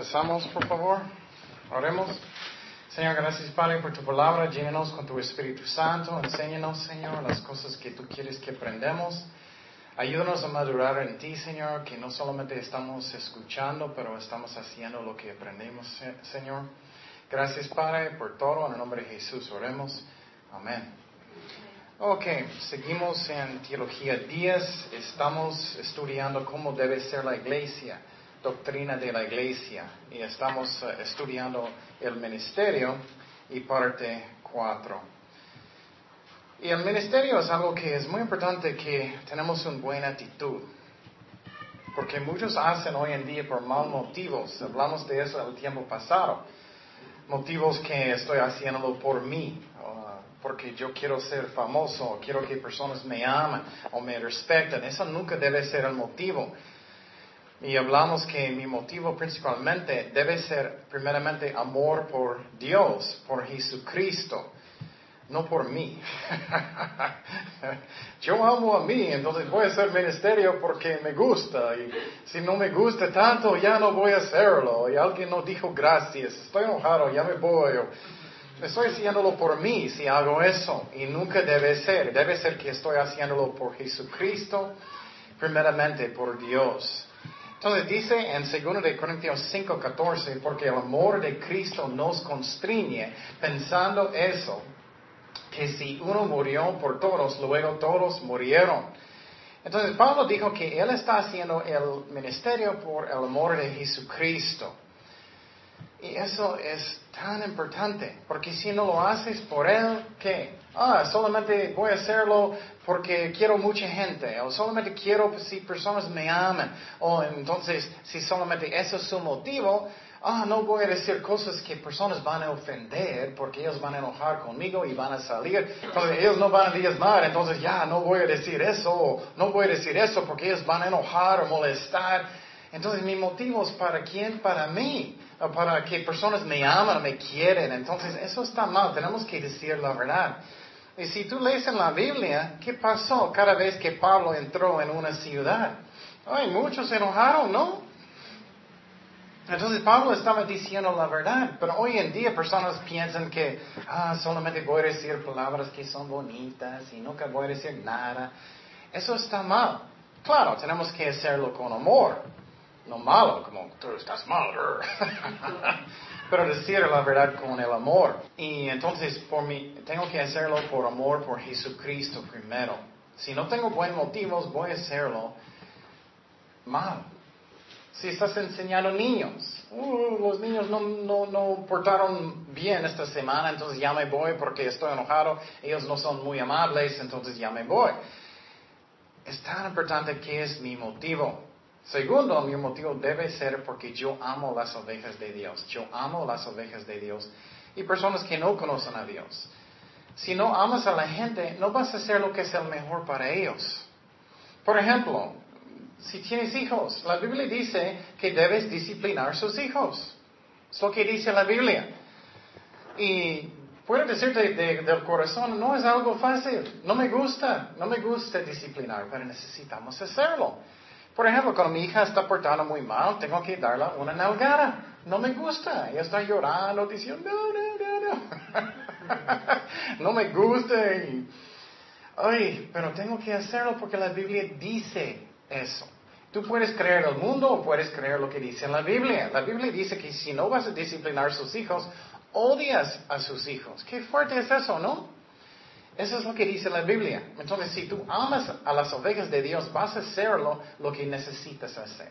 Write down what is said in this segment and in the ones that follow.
Empezamos, por favor. Oremos. Señor, gracias, Padre, por tu palabra. Llénanos con tu Espíritu Santo. Enséñanos, Señor, las cosas que tú quieres que aprendamos. Ayúdanos a madurar en ti, Señor, que no solamente estamos escuchando, pero estamos haciendo lo que aprendemos, Señor. Gracias, Padre, por todo. En el nombre de Jesús oremos. Amén. Ok, seguimos en Teología 10. Estamos estudiando cómo debe ser la iglesia doctrina de la iglesia y estamos eh, estudiando el ministerio y parte 4. Y el ministerio es algo que es muy importante que tenemos una buena actitud. Porque muchos hacen hoy en día por mal motivos. Hablamos de eso el tiempo pasado. Motivos que estoy haciéndolo por mí. porque yo quiero ser famoso. Quiero que personas me amen o me respeten. Eso nunca debe ser el motivo. Y hablamos que mi motivo principalmente debe ser primeramente amor por Dios, por Jesucristo, no por mí. Yo amo a mí, entonces voy a hacer ministerio porque me gusta. Y si no me gusta tanto, ya no voy a hacerlo. Y alguien no dijo gracias, estoy enojado, ya me voy. Estoy haciéndolo por mí si hago eso. Y nunca debe ser. Debe ser que estoy haciéndolo por Jesucristo, primeramente por Dios. Entonces dice en 2 de Corintios 5, 14, porque el amor de Cristo nos constriñe, pensando eso, que si uno murió por todos, luego todos murieron. Entonces Pablo dijo que él está haciendo el ministerio por el amor de Jesucristo. Y eso es tan importante, porque si no lo haces por Él, ¿qué? Ah, solamente voy a hacerlo porque quiero mucha gente, o solamente quiero si personas me aman, o entonces si solamente eso es su motivo, ah, no voy a decir cosas que personas van a ofender porque ellos van a enojar conmigo y van a salir, entonces ellos no van a diezmar, entonces ya no voy a decir eso, no voy a decir eso porque ellos van a enojar o molestar. Entonces mi motivo es para quién, para mí para que personas me aman, me quieren. Entonces, eso está mal, tenemos que decir la verdad. Y si tú lees en la Biblia, ¿qué pasó cada vez que Pablo entró en una ciudad? Ay, muchos se enojaron, ¿no? Entonces Pablo estaba diciendo la verdad, pero hoy en día personas piensan que ah, solamente voy a decir palabras que son bonitas y nunca voy a decir nada. Eso está mal. Claro, tenemos que hacerlo con amor no malo, como tú estás mal, pero decir la verdad con el amor. Y entonces, por mí, tengo que hacerlo por amor por Jesucristo primero. Si no tengo buenos motivos, voy a hacerlo mal. Si estás enseñando niños, uh, los niños no, no, no portaron bien esta semana, entonces ya me voy porque estoy enojado, ellos no son muy amables, entonces ya me voy. Es tan importante que es mi motivo. Segundo, mi motivo debe ser porque yo amo las ovejas de Dios. Yo amo las ovejas de Dios y personas que no conocen a Dios. Si no amas a la gente, no vas a hacer lo que es el mejor para ellos. Por ejemplo, si tienes hijos, la Biblia dice que debes disciplinar a sus hijos. Es lo que dice la Biblia. Y puedo decirte del corazón, no es algo fácil. No me gusta, no me gusta disciplinar, pero necesitamos hacerlo. Por ejemplo, cuando mi hija está portando muy mal, tengo que darle una nalgada. No me gusta. Ella está llorando, diciendo, no, no, no, no. no me gusta. ay, pero tengo que hacerlo porque la Biblia dice eso. Tú puedes creer el mundo o puedes creer lo que dice en la Biblia. La Biblia dice que si no vas a disciplinar a sus hijos, odias a sus hijos. Qué fuerte es eso, ¿no? Eso es lo que dice la Biblia. Entonces, si tú amas a las ovejas de Dios, vas a hacerlo lo que necesitas hacer.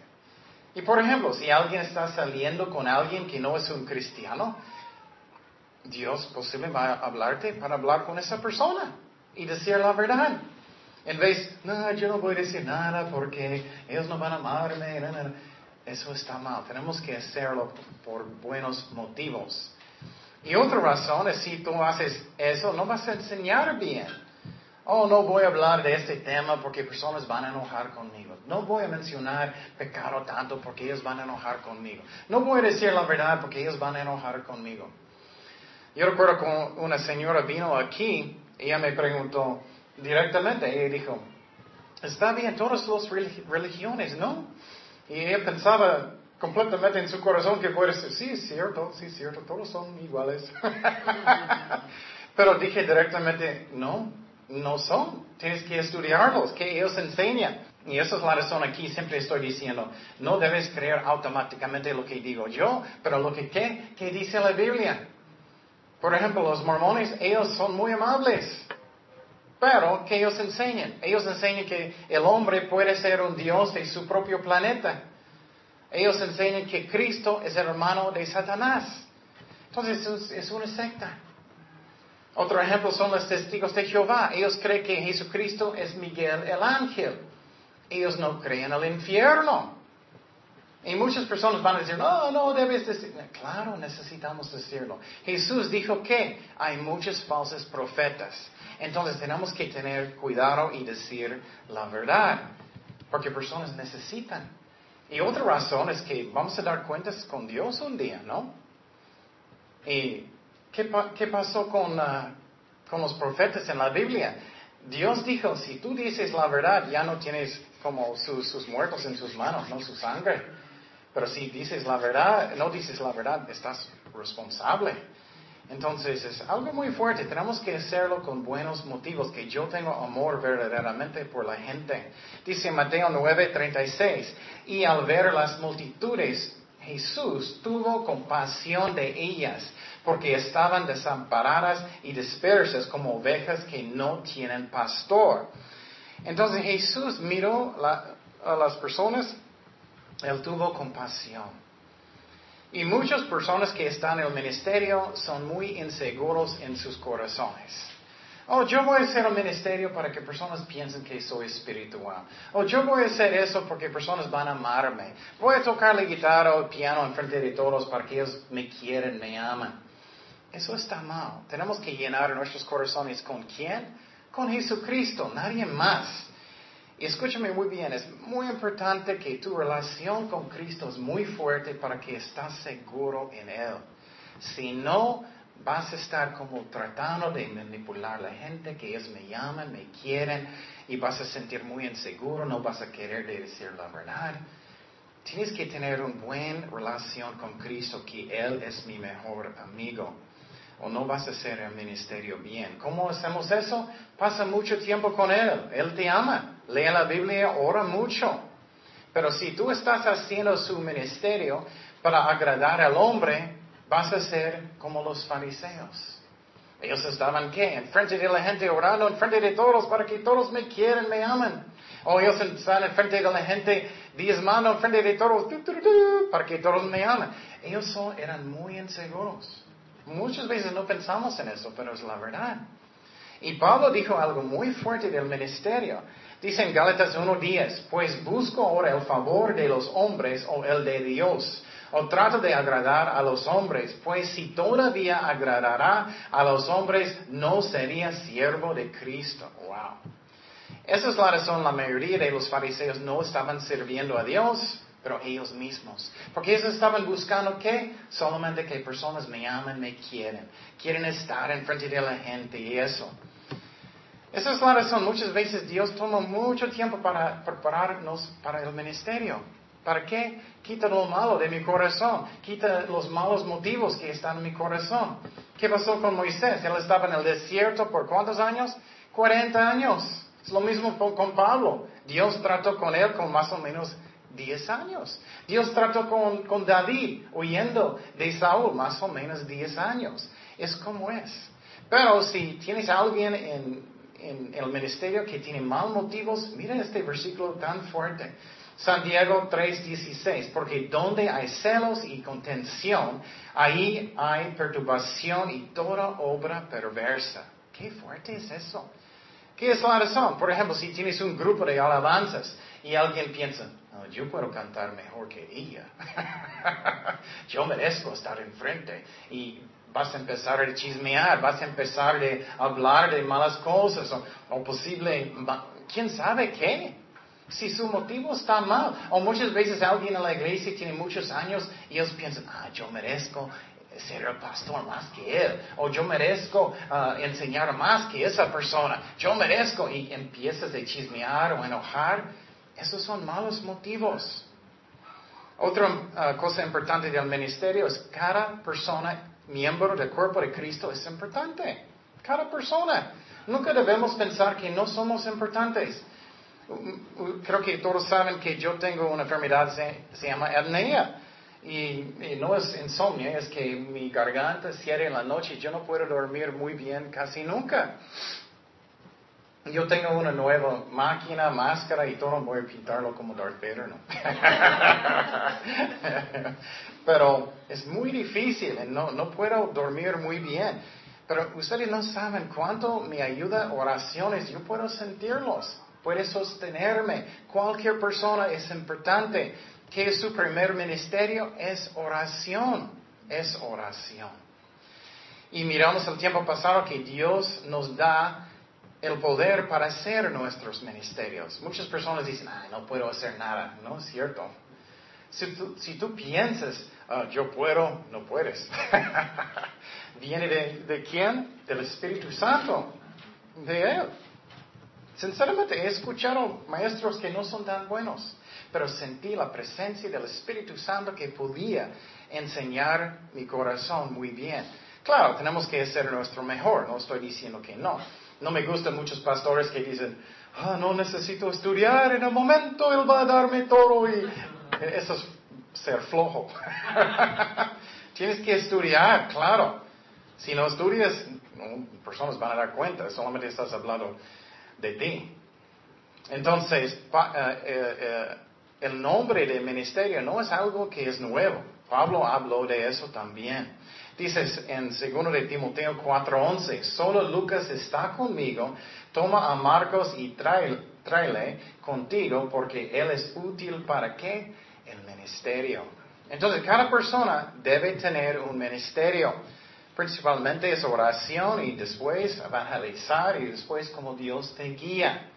Y por ejemplo, si alguien está saliendo con alguien que no es un cristiano, Dios posiblemente va a hablarte para hablar con esa persona y decir la verdad. En vez, no, yo no voy a decir nada porque ellos no van a amarme. Eso está mal. Tenemos que hacerlo por buenos motivos. Y otra razón es si tú haces eso, no vas a enseñar bien. Oh, no voy a hablar de este tema porque personas van a enojar conmigo. No voy a mencionar pecado tanto porque ellos van a enojar conmigo. No voy a decir la verdad porque ellos van a enojar conmigo. Yo recuerdo cuando una señora vino aquí, ella me preguntó directamente, ella dijo, está bien todas las religiones, ¿no? Y ella pensaba, completamente en su corazón que puede decir, sí, es cierto, sí, es cierto, todos son iguales. Pero dije directamente, no, no son. Tienes que estudiarlos, que ellos enseñan. Y esa es la razón aquí, siempre estoy diciendo, no debes creer automáticamente lo que digo yo, pero lo que ¿qué? ¿Qué dice la Biblia. Por ejemplo, los mormones, ellos son muy amables. Pero, ¿qué ellos enseñan? Ellos enseñan que el hombre puede ser un Dios de su propio planeta. Ellos enseñan que Cristo es el hermano de Satanás. Entonces es una secta. Otro ejemplo son los testigos de Jehová. Ellos creen que Jesucristo es Miguel el ángel. Ellos no creen en el infierno. Y muchas personas van a decir, no, no debes decir. Claro, necesitamos decirlo. Jesús dijo que hay muchos falsos profetas. Entonces tenemos que tener cuidado y decir la verdad. Porque personas necesitan. Y otra razón es que vamos a dar cuentas con Dios un día, ¿no? ¿Y qué, pasó con, ah, con los profetas en la Biblia? Dios dijo, si tú dices la verdad, ya no tienes como sus, muertos en sus manos, no su sangre. Pero si dices la verdad, no dices la verdad, estás responsable. Entonces es algo muy fuerte. Tenemos que hacerlo con buenos motivos, que yo tengo amor verdaderamente por la gente. Dice Mateo 9:36, y al ver las multitudes, Jesús tuvo compasión de ellas, porque estaban desamparadas y dispersas como ovejas que no tienen pastor. Entonces Jesús miró a las personas, él tuvo compasión. Y muchas personas que están en el ministerio son muy inseguros en sus corazones. Oh, yo voy a hacer el ministerio para que personas piensen que soy espiritual. Oh, yo voy a hacer eso porque personas van a amarme. Voy a tocar la guitarra o el piano en frente de todos para que ellos me quieren, me aman. Eso está mal. Tenemos que llenar nuestros corazones con quién? Con Jesucristo, nadie más. Escúchame muy bien, es muy importante que tu relación con Cristo es muy fuerte para que estás seguro en Él. Si no, vas a estar como tratando de manipular a la gente, que ellos me llaman, me quieren, y vas a sentir muy inseguro, no vas a querer decir la verdad. Tienes que tener una buena relación con Cristo, que Él es mi mejor amigo o no vas a hacer el ministerio bien. ¿Cómo hacemos eso? Pasa mucho tiempo con Él. Él te ama. Lee la Biblia, ora mucho. Pero si tú estás haciendo su ministerio para agradar al hombre, vas a ser como los fariseos. Ellos estaban qué? En frente de la gente orando, en frente de todos, para que todos me quieran, me amen. O ellos están en frente de la gente diezmando, en frente de todos, para que todos me amen. Ellos eran muy inseguros. Muchas veces no pensamos en eso, pero es la verdad. Y Pablo dijo algo muy fuerte del ministerio. Dice en Gálatas 1.10, pues busco ahora el favor de los hombres o el de Dios, o trato de agradar a los hombres, pues si todavía agradará a los hombres, no sería siervo de Cristo. Wow. Esa es la razón, la mayoría de los fariseos no estaban sirviendo a Dios, pero ellos mismos. Porque ellos estaban buscando qué? Solamente que personas me amen, me quieren. Quieren estar en frente de la gente y eso. Esa es la razón. Muchas veces Dios toma mucho tiempo para prepararnos para el ministerio. ¿Para qué? Quita lo malo de mi corazón. Quita los malos motivos que están en mi corazón. ¿Qué pasó con Moisés? Él estaba en el desierto por cuántos años? 40 años. Es lo mismo con Pablo. Dios trató con él con más o menos Diez años. Dios trató con, David huyendo de Saúl más o menos diez años. Es como es. Pero si tienes alguien en, en, el ministerio que tiene mal motivos, mira este versículo tan fuerte. Santiago 3:16, porque donde hay celos y contención, ahí hay perturbación y toda obra perversa. Qué fuerte es eso. ¿Qué es la razón? Por ejemplo, si tienes un grupo de alabanzas y alguien piensa, yo puedo cantar mejor que ella. yo merezco estar enfrente. Y vas a empezar a chismear, vas a empezar a hablar de malas cosas o, posible, quién sabe qué. Si su motivo está mal, o muchas veces alguien en la iglesia tiene muchos años y ellos piensan, ah, yo merezco ser el pastor más que él, o yo merezco ah, enseñar más que esa persona, yo merezco, y empiezas a chismear o enojar, esos son malos motivos. Otra ah, cosa importante del ministerio es cada persona, miembro del cuerpo de Cristo, es importante. Cada persona. Nunca debemos pensar que no somos importantes. Creo que todos saben que yo tengo una enfermedad, se, se llama apnea. Y, no es insomnio, es que mi garganta cierra en la noche y yo no puedo dormir muy bien casi nunca. Yo tengo una nueva máquina, máscara y todo, voy a pintarlo como Darth Vader, ¿no? Pero es muy difícil, no, no puedo dormir muy bien. Pero ustedes no saben cuánto me ayuda oraciones, yo puedo sentirlos, puede sostenerme. Cualquier persona es importante. ¿Qué es su primer ministerio? Es oración, es oración. Y miramos el tiempo pasado que Dios nos da el poder para hacer nuestros ministerios. Muchas personas dicen, no puedo hacer nada. No es cierto. Si tú, piensas, ah, yo puedo, no puedes. ¿Viene de, de quién? Del Espíritu Santo. De Él. Sinceramente, he escuchado maestros que no son tan buenos, pero sentí la presencia del Espíritu Santo que podía enseñar mi corazón muy bien. Claro, tenemos que hacer nuestro mejor, no estoy diciendo que no. No me gustan muchos pastores que dicen, ah, no necesito estudiar, en el momento Él va a darme todo y eso es ser flojo. Tienes que estudiar, claro. Si no estudias, personas van a dar cuenta, solamente estás hablando de ti. Entonces, eh, eh, eh, el nombre del ministerio no es algo que es nuevo. Pablo habló de eso también. Dices en 2 de Timoteo 4:11, solo Lucas está conmigo, toma a Marcos y tráele contigo porque él es útil para qué? El ministerio. Entonces, cada persona debe tener un ministerio. Principalmente es oración y después evangelizar y después como Dios te guía.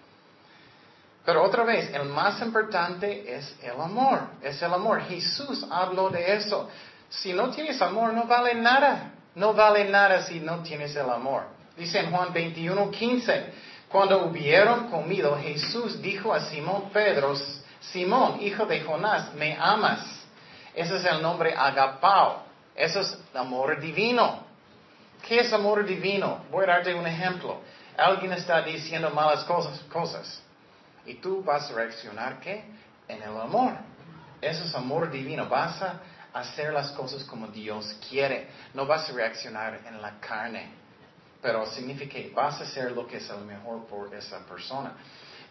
Pero otra vez, el más importante es el amor, es el amor. Jesús habló de eso. Si no tienes amor, no vale nada. No vale nada si no tienes el amor. Dice en Juan 21, 15, cuando hubieron comido, Jesús dijo a Simón Pedro, Simón, hijo de Jonás, ¿me amas? Ese es el nombre agapao. Eso es amor divino. ¿Qué es amor divino? Voy a darte un ejemplo. Alguien está diciendo malas cosas, cosas. Y tú vas a reaccionar ¿qué? En el amor. Eso es amor divino. Vas a hacer las cosas como Dios quiere. No vas a reaccionar en la carne. Pero significa que vas a hacer lo que es el mejor por esa persona.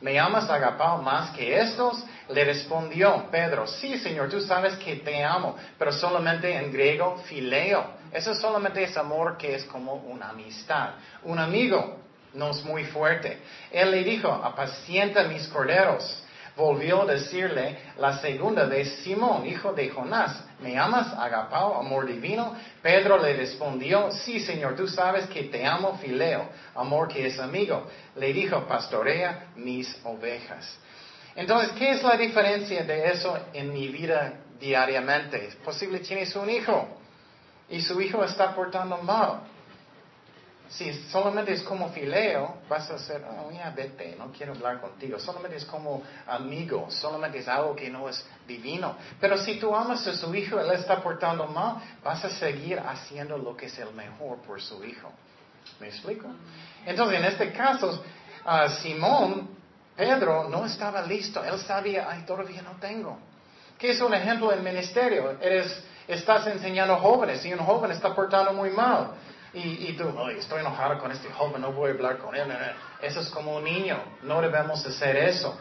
¿Me amas, Agapao, más que estos? Le respondió Pedro, sí, Señor, tú sabes que te amo, pero solamente en griego, fileo. Eso solamente es amor que es como una amistad. Un amigo no es muy fuerte. Él le dijo, apacienta mis corderos. Volvió a decirle la segunda vez, Simón, hijo de Jonás, ¿me amas, agapao, amor divino? Pedro le respondió, sí, Señor, tú sabes que te amo, fileo, amor que es amigo. Le dijo, pastorea mis ovejas. Entonces, ¿qué es la diferencia de eso en mi vida diariamente? Es posible tienes un hijo y su hijo está portando mal. Si solamente es como fileo, vas a ser, oh, ya vete, no quiero hablar contigo. Solamente es como amigo, solamente es algo que no es divino. Pero si tú amas a su hijo, él está portando mal, vas a seguir haciendo lo que es el mejor por su hijo. ¿Me explico? Entonces, en este caso, uh, Simón, Pedro, no estaba listo. Él sabía, ay, todavía no tengo. ¿Qué es un ejemplo del ministerio? Eres, estás enseñando jóvenes y un joven está portando muy mal. Y, tú, estoy enojado con este joven, no voy a hablar con él. Eso es como un niño, no debemos hacer eso.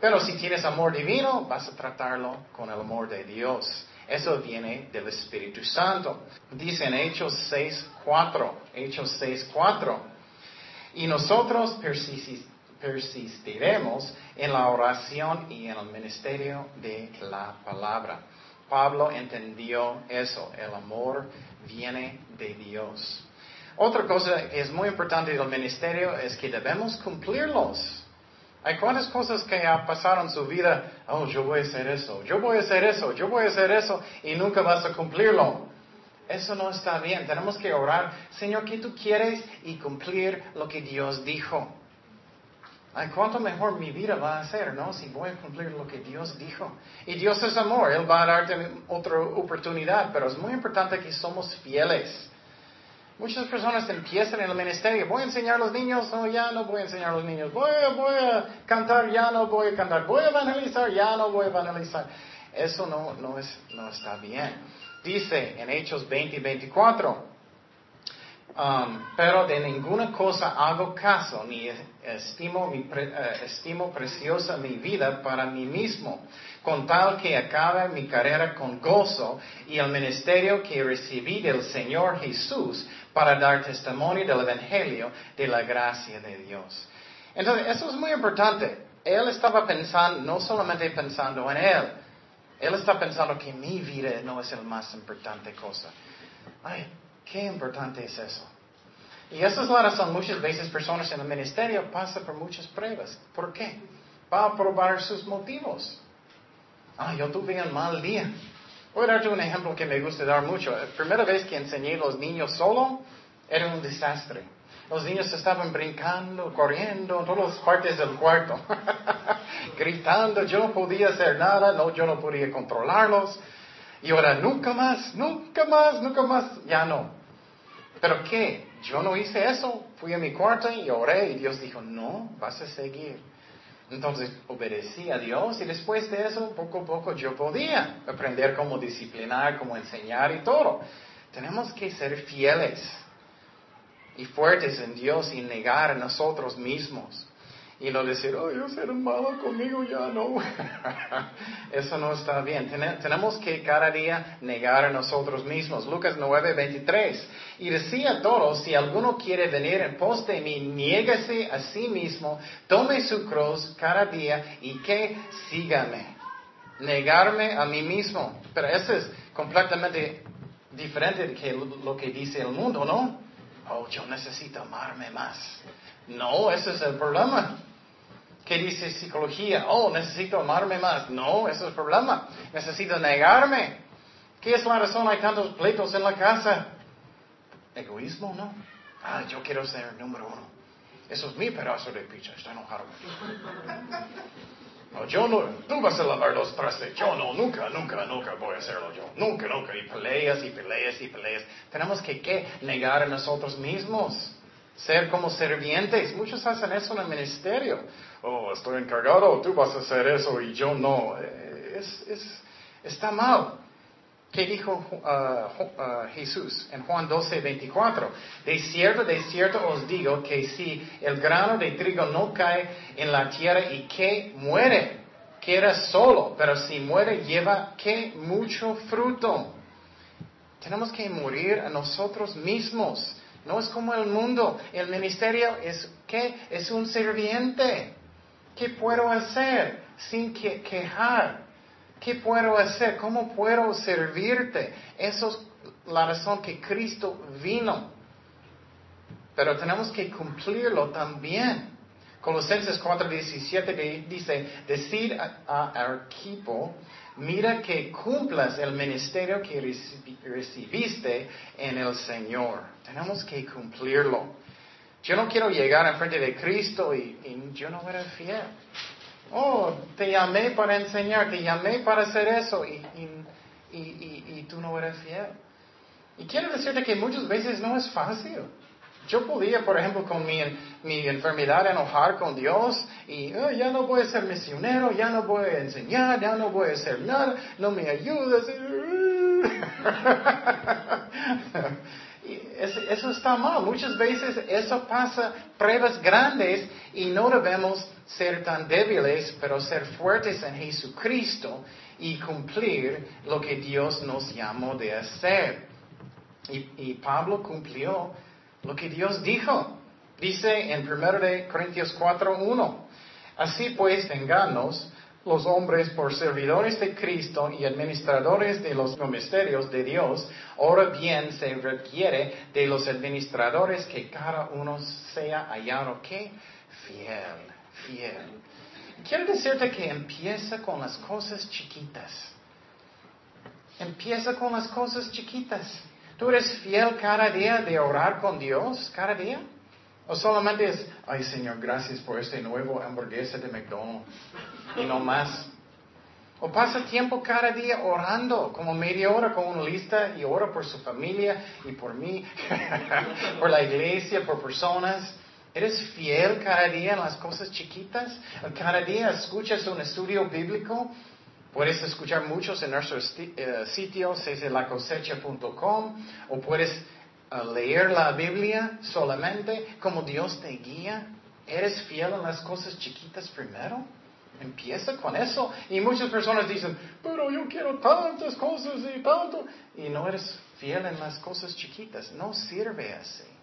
Pero si tienes amor divino, vas a tratarlo con el amor de Dios. Eso viene del Espíritu Santo. Dice en Hechos 6.4, Hechos 6.4, y nosotros persistiremos en la oración y en el ministerio de la palabra. Pablo entendió eso, el amor viene de Dios. Otra cosa que es muy importante del ministerio es que debemos cumplirlos. Hay cuantas cosas que pasaron en su vida, oh, yo voy a hacer eso, yo voy a hacer eso, yo voy a hacer eso, y nunca vas a cumplirlo. Eso no está bien. Tenemos que orar, Señor, ¿qué tú quieres? Y cumplir lo que Dios dijo. Ay, cuánto mejor mi vida va a ser, ¿no? Si voy a cumplir lo que Dios dijo. Y Dios es amor, Él va a darte otra oportunidad, pero es muy importante que somos fieles. Muchas personas empiezan en el ministerio, voy a enseñar a los niños, no, ya no voy a enseñar a los niños, voy, voy a cantar, ya no voy a cantar, voy a evangelizar, ya no voy a evangelizar. Eso no, no, es, no está bien. Dice en Hechos 20 y 24, um, pero de ninguna cosa hago caso, ni estimo, mi eh, estimo preciosa mi vida para mí mismo, con tal que acabe mi carrera con gozo y el ministerio que recibí del Señor Jesús para dar testimonio del Evangelio de la gracia de Dios. Entonces, eso es muy importante. Él estaba pensando, no solamente pensando en Él, Él está pensando que mi vida no es la más importante cosa. Ay, qué importante es eso. Y esa es la razón, muchas veces personas en el ministerio pasan por muchas pruebas. ¿Por qué? Para probar sus motivos. Ah, yo tuve un mal día. Voy a darte un ejemplo que me gusta dar mucho. La primera vez que enseñé a los niños solo, era un desastre. Los niños estaban brincando, corriendo en todas partes del cuarto, gritando. Yo no podía hacer nada, no, yo no podía controlarlos. Y ahora, nunca más, nunca más, nunca más, ya no. ¿Pero qué? Yo no hice eso. Fui a mi cuarto y oré y Dios dijo, no, vas a seguir. Entonces obedecí a Dios y después de eso, poco a poco yo podía aprender cómo disciplinar, cómo enseñar y todo. Tenemos que ser fieles y fuertes en Dios y negar a nosotros mismos. Y no decir, oh, yo seré malo conmigo, ya no. Eso no está bien. tenemos que cada día negar a nosotros mismos. Lucas 9, 23. Y decía a todos, si alguno quiere venir en pos de mí, niégase a sí mismo, tome su cruz cada día y que sígame. Negarme a mí mismo. Pero eso es completamente diferente de que lo que dice el mundo, ¿no? Oh, yo necesito amarme más. No, ese es el problema. ¿Qué dice psicología? Oh, necesito amarme más. No, ese es el problema. Necesito negarme. ¿Qué es la razón? Hay tantos pleitos en la casa. Egoísmo, ¿no? Ah, yo quiero ser número uno. Eso es mi pedazo de pizza. Está enojado. No, yo no, tú vas a lavar los trastes. Yo no, nunca, nunca, nunca voy a hacerlo yo. Nunca, nunca. Y peleas y peleas y peleas. Tenemos que ¿qué? negar a nosotros mismos. Ser como servientes. Muchos hacen eso en el ministerio. Oh, estoy encargado, tú vas a hacer eso y yo no. Eh, es, es, está mal. ¿Qué dijo uh, uh, Jesús en Juan 12, 24? De cierto, de cierto os digo que si el grano de trigo no cae en la tierra y que muere, queda solo, pero si muere lleva que mucho fruto. Tenemos que morir a nosotros mismos. No es como el mundo. El ministerio es ¿qué? Es un serviente. ¿Qué puedo hacer sin que, quejar? ¿Qué puedo hacer? ¿Cómo puedo servirte? Eso es la razón que Cristo vino. Pero tenemos que cumplirlo también. Colosenses 4:17 dice, decir a Arquipo, mira que cumplas el ministerio que recibiste en el Señor. Tenemos que cumplirlo. Yo no quiero llegar enfrente de Cristo y, y yo no era fiel. Oh, te llamé para enseñar, te llamé para hacer eso y, y, tú no eres fiel. Y quiero decirte que muchas veces no es fácil. Yo podía, por ejemplo, con mi, mi enfermedad enojar con Dios y oh, ya no voy a ser misionero, ya no voy a enseñar, ya no voy a hacer nada, no me ayudas. eso está mal. Muchas veces eso pasa, pruebas grandes y no debemos ser tan débiles, pero ser fuertes en Jesucristo y cumplir lo que Dios nos llamó de hacer. Y, Pablo cumplió lo que Dios dijo. Dice en 1 Corintios 4.1, así pues, tenganos los hombres por servidores de Cristo y administradores de los misterios de Dios, ahora bien se requiere de los administradores que cada uno sea hallado que fiel, fiel. Quiero decirte que empieza con las cosas chiquitas. Empieza con las cosas chiquitas. ¿Tú eres fiel cada día de orar con Dios? ¿Cada día? O solamente es, ay Señor, gracias por este nuevo hamburguesa de McDonald's. Y no más. O pasa tiempo cada día orando, como media hora con una lista y ora por su familia y por mí, por la iglesia, por personas. ¿Eres fiel cada día en las cosas chiquitas? ¿Cada día escuchas un estudio bíblico? Puedes escuchar muchos en nuestro uh, sitio, ceselacosecha.com, o puedes uh, leer la Biblia solamente como Dios te guía. ¿Eres fiel en las cosas chiquitas primero? Empieza con eso. Y muchas personas dicen, pero yo quiero tantas cosas y tanto. Y no eres fiel en las cosas chiquitas. No sirve así.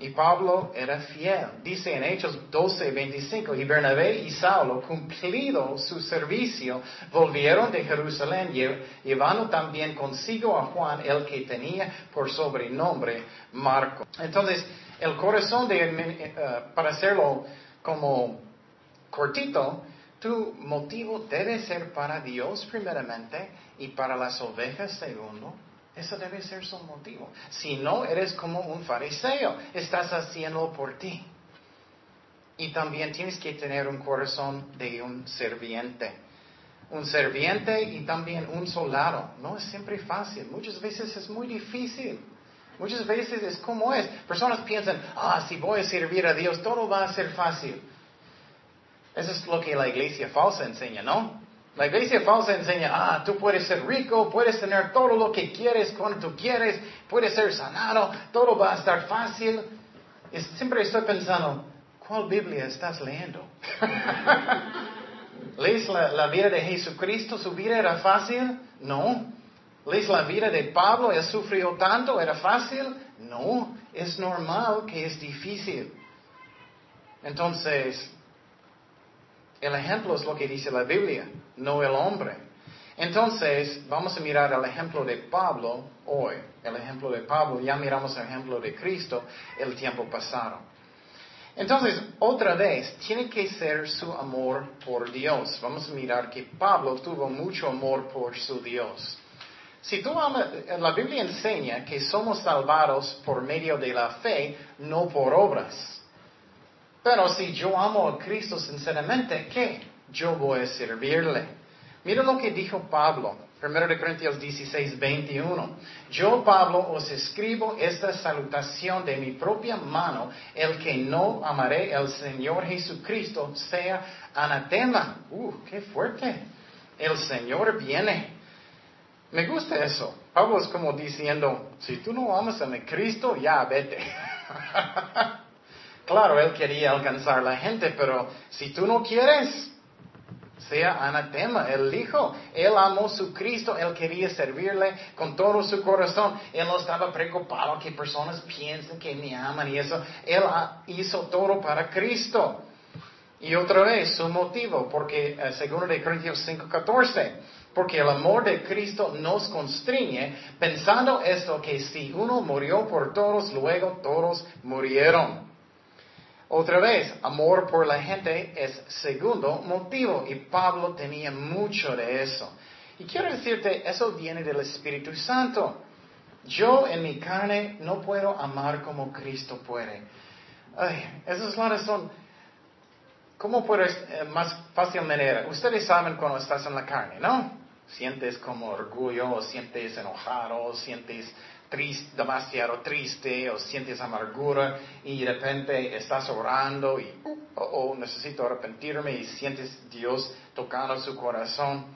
Y Pablo era fiel. Dice en Hechos 12, 25, y Bernabé y Saulo, cumplido su servicio, volvieron de Jerusalén, llevando también consigo a Juan, el que tenía por sobrenombre Marco. Entonces, el corazón de, eh, para hacerlo como cortito, tu motivo debe ser para Dios primeramente y para las ovejas segundo. Eso debe ser su motivo. Si no, eres como un fariseo. Estás haciendo por ti. Y también tienes que tener un corazón de un serviente. Un serviente y también un soldado. No es siempre fácil. Muchas veces es muy difícil. Muchas veces es como es. Personas piensan, ah, si voy a servir a Dios, todo va a ser fácil. Eso es lo que la iglesia falsa enseña, ¿no? La iglesia falsa enseña, ah, tú puedes ser rico, puedes tener todo lo que quieres cuando tú quieres, puedes ser sanado, todo va a estar fácil. Y siempre estoy pensando, ¿cuál Biblia estás leyendo? ¿Lees la, la, vida de Jesucristo? ¿Su vida era fácil? No. ¿Lees la vida de Pablo? ¿Él sufrió tanto? ¿Era fácil? No. Es normal que es difícil. Entonces, el ejemplo es lo que dice la Biblia, no el hombre. Entonces, vamos a mirar el ejemplo de Pablo hoy. El ejemplo de Pablo, ya miramos el ejemplo de Cristo el tiempo pasado. Entonces, otra vez, tiene que ser su amor por Dios. Vamos a mirar que Pablo tuvo mucho amor por su Dios. Si tú amas, la Biblia enseña que somos salvados por medio de la fe, no por obras. Pero si yo amo a Cristo sinceramente, ¿qué? Yo voy a servirle. Mira lo que dijo Pablo, 1 Corintios 16, 21. Yo, Pablo, os escribo esta salutación de mi propia mano. El que no amaré al Señor Jesucristo sea anatema. Uh, qué fuerte. El Señor viene. Me gusta eso. Pablo es como diciendo, si tú no amas a mi Cristo, ya vete. Claro, él quería alcanzar a la gente, pero si tú no quieres, sea anatema. Él dijo, él amó a su Cristo, él quería servirle con todo su corazón. Él no estaba preocupado que personas piensen que me aman y eso. Él hizo todo para Cristo. Y otra vez, su motivo, porque eh, segundo de Corintios 5:14, porque el amor de Cristo nos constriñe, pensando esto, que si uno murió por todos, luego todos murieron. Otra vez, amor por la gente es segundo motivo y Pablo tenía mucho de eso. Y quiero decirte, eso viene del Espíritu Santo. Yo en mi carne no puedo amar como Cristo puede. Ay, esa es la razón. ¿Cómo puedes, eh, más fácil manera? Ustedes saben cuando estás en la carne, ¿no? Sientes como orgullo, sientes enojado, sientes triste, demasiado triste o sientes amargura y de repente estás orando y oh, necesito arrepentirme y sientes Dios tocando su corazón.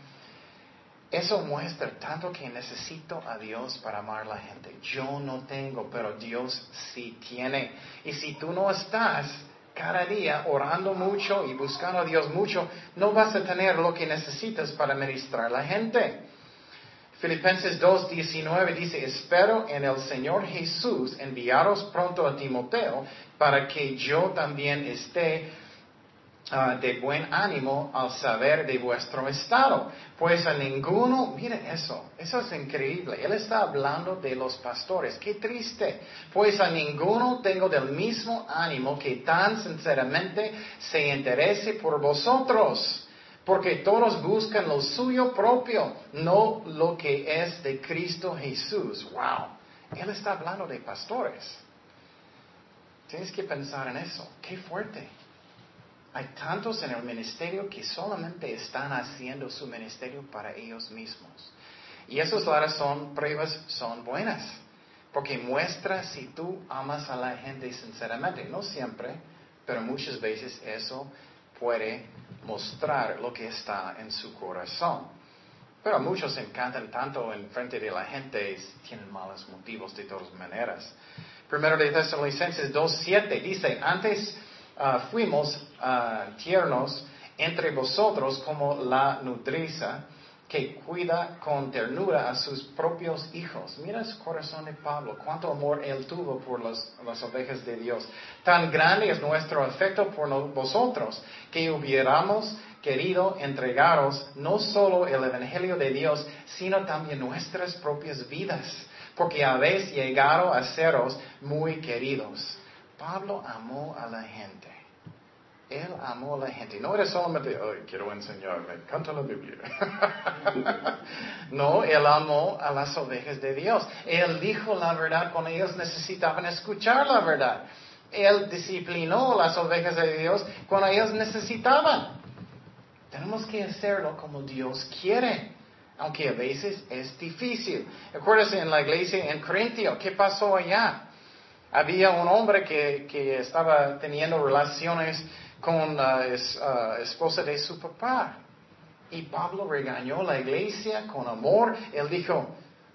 Eso muestra tanto que necesito a Dios para amar a la gente. Yo no tengo, pero Dios sí tiene. Y si tú no estás cada día orando mucho y buscando a Dios mucho, no vas a tener lo que necesitas para ministrar a la gente. Filipenses 2.19 dice, espero en el Señor Jesús enviaros pronto a Timoteo para que yo también esté ah, de buen ánimo al saber de vuestro estado. Pues a ninguno, mire eso, eso es increíble. Él está hablando de los pastores, qué triste. Pues a ninguno tengo del mismo ánimo que tan sinceramente se interese por vosotros porque todos buscan lo suyo propio, no lo que es de Cristo Jesús. ¡Wow! Él está hablando de pastores. Tienes que pensar en eso. Qué fuerte. Hay tantos en el ministerio que solamente están haciendo su ministerio para ellos mismos. Y eso es razón, pruebas son buenas. Porque muestra si tú amas a la gente sinceramente. No siempre, pero muchas veces eso puede mostrar lo que está en su corazón. Pero muchos encantan tanto en frente de la gente, tienen malos motivos de todas maneras. Primero de Tesalonicenses 2.7 dice, antes ah, fuimos ah, tiernos entre vosotros como la nudriza que cuida con ternura a sus propios hijos. Mira el corazón de Pablo, cuánto amor él tuvo por las, las ovejas de Dios. Tan grande es nuestro afecto por vosotros que hubiéramos querido entregaros no solo el Evangelio de Dios, sino también nuestras propias vidas, porque habéis llegado a seros muy queridos. Pablo amó a la gente. Él amó a la gente. No era solamente, Ay, quiero enseñarme, canta la Biblia. no, él amó a las ovejas de Dios. Él dijo la verdad cuando ellos necesitaban escuchar la verdad. Él disciplinó a las ovejas de Dios cuando ellos necesitaban. Tenemos que hacerlo como Dios quiere, aunque a veces es difícil. Acuérdense en la iglesia en Corintio, ¿qué pasó allá? Había un hombre que, que estaba teniendo relaciones con la esposa de su papá. Y Pablo regañó la iglesia con amor. Él dijo,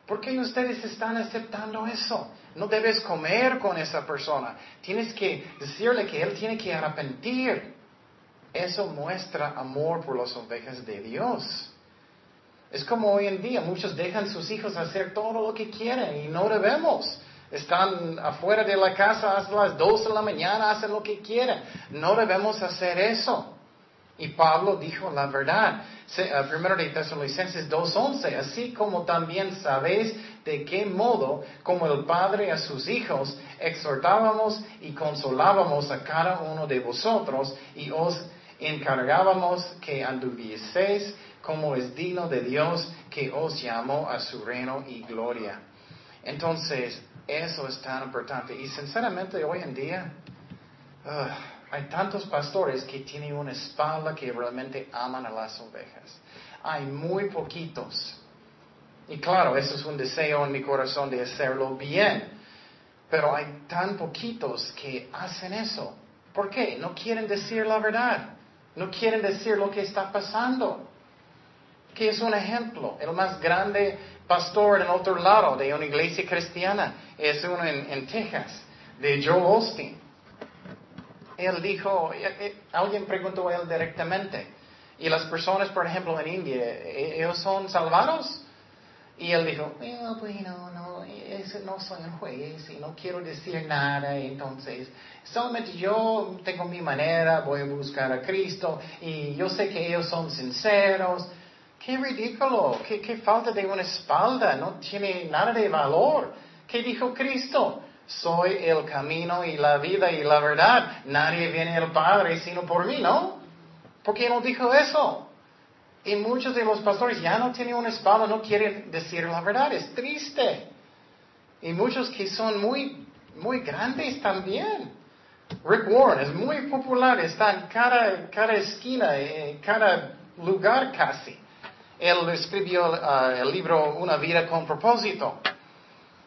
¿por qué ustedes están aceptando eso? No debes comer con esa persona. Tienes que decirle que él tiene que arrepentir. Eso muestra amor por las ovejas de Dios. Es como hoy en día, muchos dejan sus hijos hacer todo lo que quieren y no debemos. Están afuera de la casa hasta las 12 de la mañana, hacen lo que quieren. No debemos hacer eso. Y Pablo dijo la verdad. Eh, primero de Tesalonicenses 2.11, así como también sabéis de qué modo, como el Padre a sus hijos, exhortábamos y consolábamos a cada uno de vosotros y os encargábamos que anduvieseis como es digno de Dios que os llamó a su reino y gloria. Entonces, eso es tan importante. Y sinceramente hoy en día hay tantos pastores que tienen una espalda que realmente aman a las ovejas. Hay muy poquitos. Y claro, eso es un deseo en mi corazón de hacerlo bien. Pero hay tan poquitos que hacen eso. ¿Por qué? No quieren decir la verdad. No quieren decir lo que está pasando. Que es un ejemplo. El más grande pastor en otro lado de una iglesia cristiana es uno en, Texas, de Joe Austin. Él dijo, eh, eh, alguien preguntó a él directamente, ¿y las personas, por ejemplo, en India, e, ellos son salvados? Y él dijo, bueno, no, no soy un juez y no quiero decir nada, entonces solamente yo tengo mi manera, voy a buscar a Cristo y yo sé que ellos son sinceros Qué ridículo, qué, falta de una espalda, no tiene nada de valor. ¿Qué dijo Cristo? Soy el camino y la vida y la verdad. Nadie viene al Padre sino por mí, ¿no? ¿Por qué no dijo eso? Y muchos de los pastores ya no tienen una espalda, no quieren decir la verdad. Es triste. Y muchos que son muy, muy grandes también. Rick Warren es muy popular, está en cada, cada esquina, en cada lugar casi. Él escribió uh, el libro Una vida con propósito.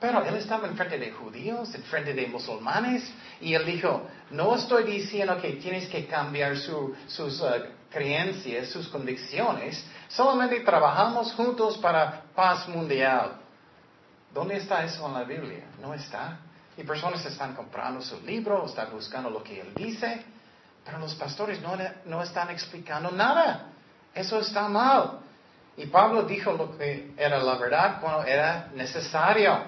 Pero él estaba en frente de judíos, en frente de musulmanes, y él dijo, no estoy diciendo que tienes que cambiar sus uh, creencias, sus convicciones, solamente trabajamos juntos para paz mundial. ¿Dónde está eso en la Biblia? No está. Y personas están comprando su libro, están buscando lo que él dice, pero los pastores no, no están explicando nada. Eso está mal. Y Pablo dijo lo que era la verdad cuando era necesario.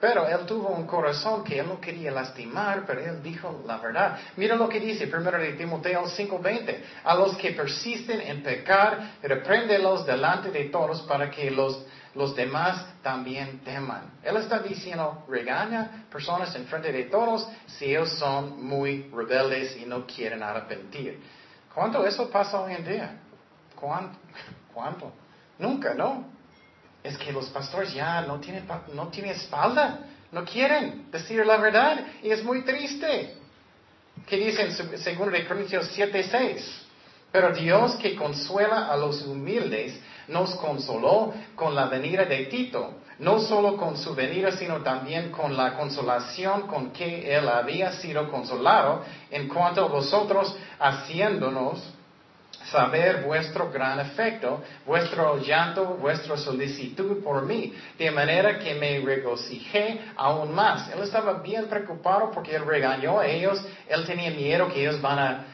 Pero él tuvo un corazón que él no quería lastimar, pero él dijo la verdad. Mira lo que dice 1 de Timoteo 5:20. A los que persisten en pecar, repréndelos delante de todos para que los, los demás también teman. Él está diciendo, regaña personas en frente de todos si ellos son muy rebeldes y no quieren arrepentir. ¿Cuánto eso pasa hoy en día? ¿Cuánto? ¿Cuánto? Nunca, ¿no? es que los pastores ya no tienen, no tienen espalda, no quieren decir la verdad y es muy triste. ¿Qué dice en 2 Corintios 7, 6? Pero Dios que consuela a los humildes nos consoló con la venida de Tito, no solo con su venida, sino también con la consolación con que él había sido consolado en cuanto a vosotros, haciéndonos saber vuestro gran afecto, vuestro llanto, vuestra solicitud por mí, de manera que me regocijé aún más. Él estaba bien preocupado porque él regañó a ellos, él tenía miedo que ellos van a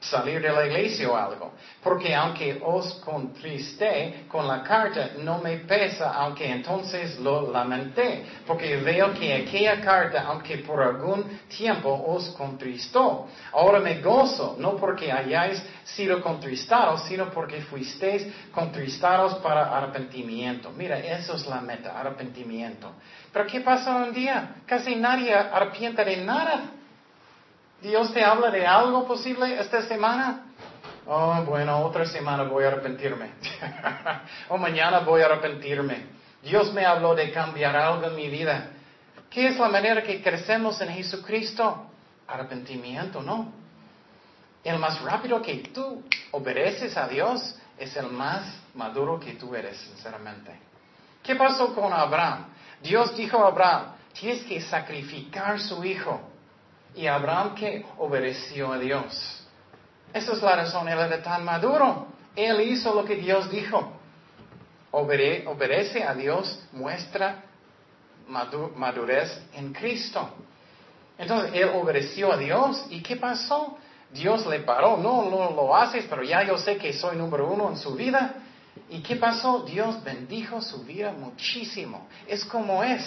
salir de la iglesia o algo. Porque aunque os contristé con la carta, no me pesa, aunque entonces lo lamenté. Porque veo que aquella carta, aunque por algún tiempo os contristó, ahora me gozo, no porque hayáis sido contristados, sino porque fuisteis contristados para arrepentimiento. Mira, eso es la meta, arrepentimiento. Pero ¿qué pasa en día? Casi nadie arrepiente de nada. Dios te habla de algo posible esta semana. Oh, bueno, otra semana voy a arrepentirme. o mañana voy a arrepentirme. Dios me habló de cambiar algo en mi vida. ¿Qué es la manera que crecemos en Jesucristo? Arrepentimiento, ¿no? El más rápido que tú obedeces a Dios es el más maduro que tú eres, sinceramente. ¿Qué pasó con Abraham? Dios dijo a Abraham, tienes que sacrificar su hijo. Y Abraham que obedeció a Dios. Esa es la razón, él era tan maduro. Él hizo lo que Dios dijo. obedece a Dios, muestra madurez en Cristo. Entonces, él obedeció a Dios. ¿Y qué pasó? Dios le paró. No, no lo haces, pero ya yo sé que soy número uno en su vida. ¿Y qué pasó? Dios bendijo su vida muchísimo. Es como es.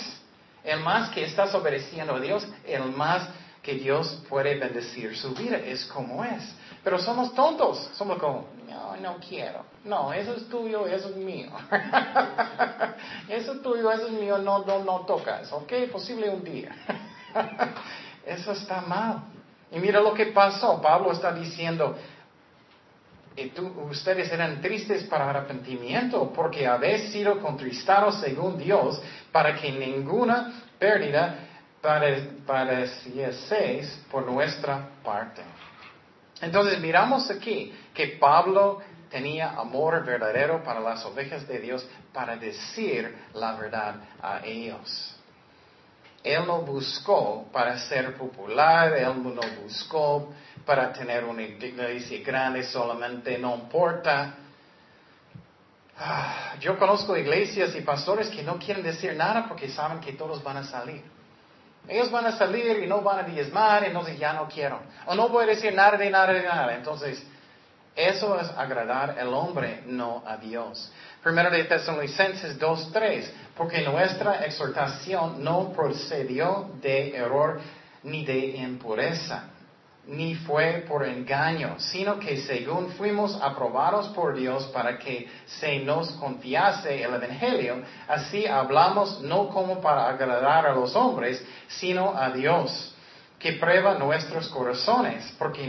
El más que estás obedeciendo a Dios, el más que Dios puede bendecir su vida, es como es. Pero somos tontos, somos como, no, no quiero. No, eso es tuyo, eso es mío. eso es tuyo, eso es mío, no, no, no tocas, ¿ok? Posible un día. eso está mal. Y mira lo que pasó, Pablo está diciendo, y tú, ustedes eran tristes para arrepentimiento porque habéis sido contristados según Dios para que ninguna pérdida seis por nuestra parte. Entonces miramos aquí que Pablo tenía amor verdadero para las ovejas de Dios para decir la verdad a ellos. Él no buscó para ser popular, él no buscó para tener una iglesia grande solamente, no importa. Ah, yo conozco iglesias y pastores que no quieren decir nada porque saben que todos van a salir. Ellos van a salir y no van a diezmar, entonces ya no quiero. O no voy a decir nada de nada de nada. Entonces, eso es agradar al hombre, no a Dios. Primero de Tesalonicenses 2.3, porque nuestra exhortación no procedió de error ni de impureza ni fue por engaño, sino que según fuimos aprobados por Dios para que se nos confiase el Evangelio, así hablamos no como para agradar a los hombres, sino a Dios, que prueba nuestros corazones, porque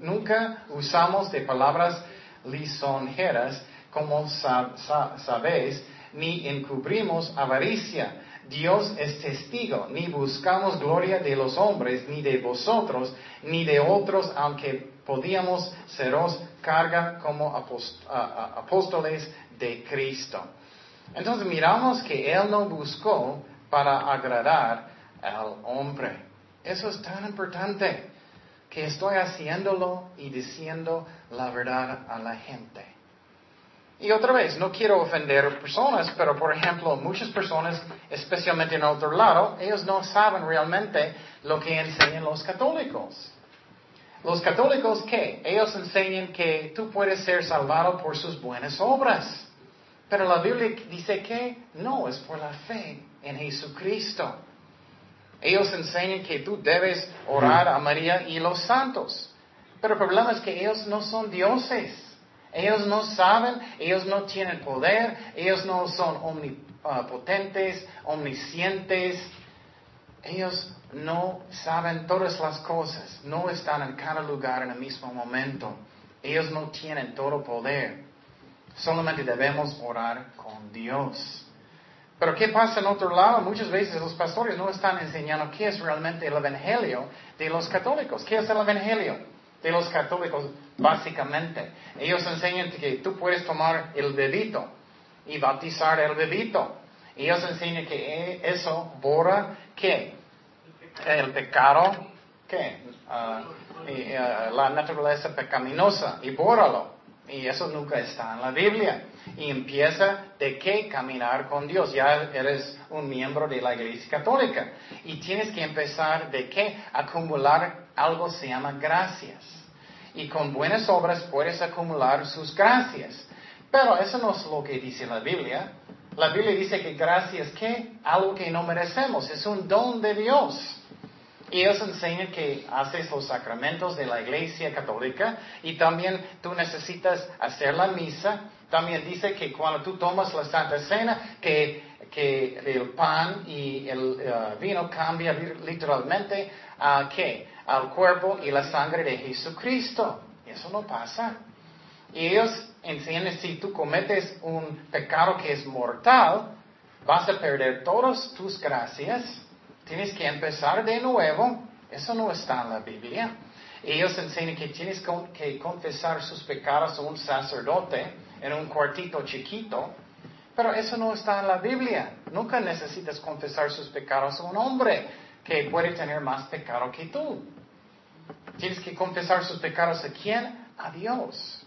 nunca usamos de palabras lisonjeras, como sabéis, ni encubrimos avaricia Dios es testigo, ni buscamos gloria de los hombres, ni de vosotros, ni de otros, aunque podíamos seros carga como apóstoles de Cristo. Entonces miramos que Él no buscó para agradar al hombre. Eso es tan importante, que estoy haciéndolo y diciendo la verdad a la gente. Y otra vez, no quiero ofender personas, pero por ejemplo, muchas personas, especialmente en otro lado, ellos no saben realmente lo que enseñan los católicos. Los católicos, ¿qué? Ellos enseñan que tú puedes ser salvado por sus buenas obras. Pero la Biblia dice que no, es por la fe en Jesucristo. Ellos enseñan que tú debes orar a María y los santos. Pero el problema es que ellos no son dioses. Ellos no saben, ellos no tienen poder, ellos no son omnipotentes, omniscientes. Ellos no saben todas las cosas, no están en cada lugar en el mismo momento. Ellos no tienen todo poder. Solamente debemos orar con Dios. Pero ¿qué pasa en otro lado? Muchas veces los pastores no están enseñando qué es realmente el Evangelio de los católicos. ¿Qué es el Evangelio de los católicos? Básicamente, ellos enseñan que tú puedes tomar el bebito y bautizar el bebito. Ellos enseñan que eso borra qué? El pecado, ¿qué? Ah, ah, la naturaleza pecaminosa y bórralo. Y eso nunca está en la Biblia. Y empieza de qué caminar con Dios. Ya eres un miembro de la Iglesia Católica. Y tienes que empezar de qué acumular algo se llama gracias. Y con buenas obras puedes acumular sus gracias. Pero eso no es lo que dice la Biblia. La Biblia dice que gracias que algo que no merecemos, es un don de Dios. Y ellos enseñan que haces los sacramentos de la iglesia católica y también tú necesitas hacer la misa. También dice que cuando tú tomas la Santa Cena, que, el pan y el eh, vino cambia literalmente a qué? Al cuerpo y la sangre de Jesucristo. Eso no pasa. Y ellos enseñan si tú cometes un pecado que es mortal, vas a perder todas tus gracias Tienes que empezar de nuevo. Eso no está en la Biblia. Ellos enseñan que tienes que confesar sus pecados a un sacerdote en un cuartito chiquito. Pero eso no está en la Biblia. Nunca necesitas confesar sus pecados a un hombre que puede tener más pecado que tú. Tienes que confesar sus pecados a quién? A Dios.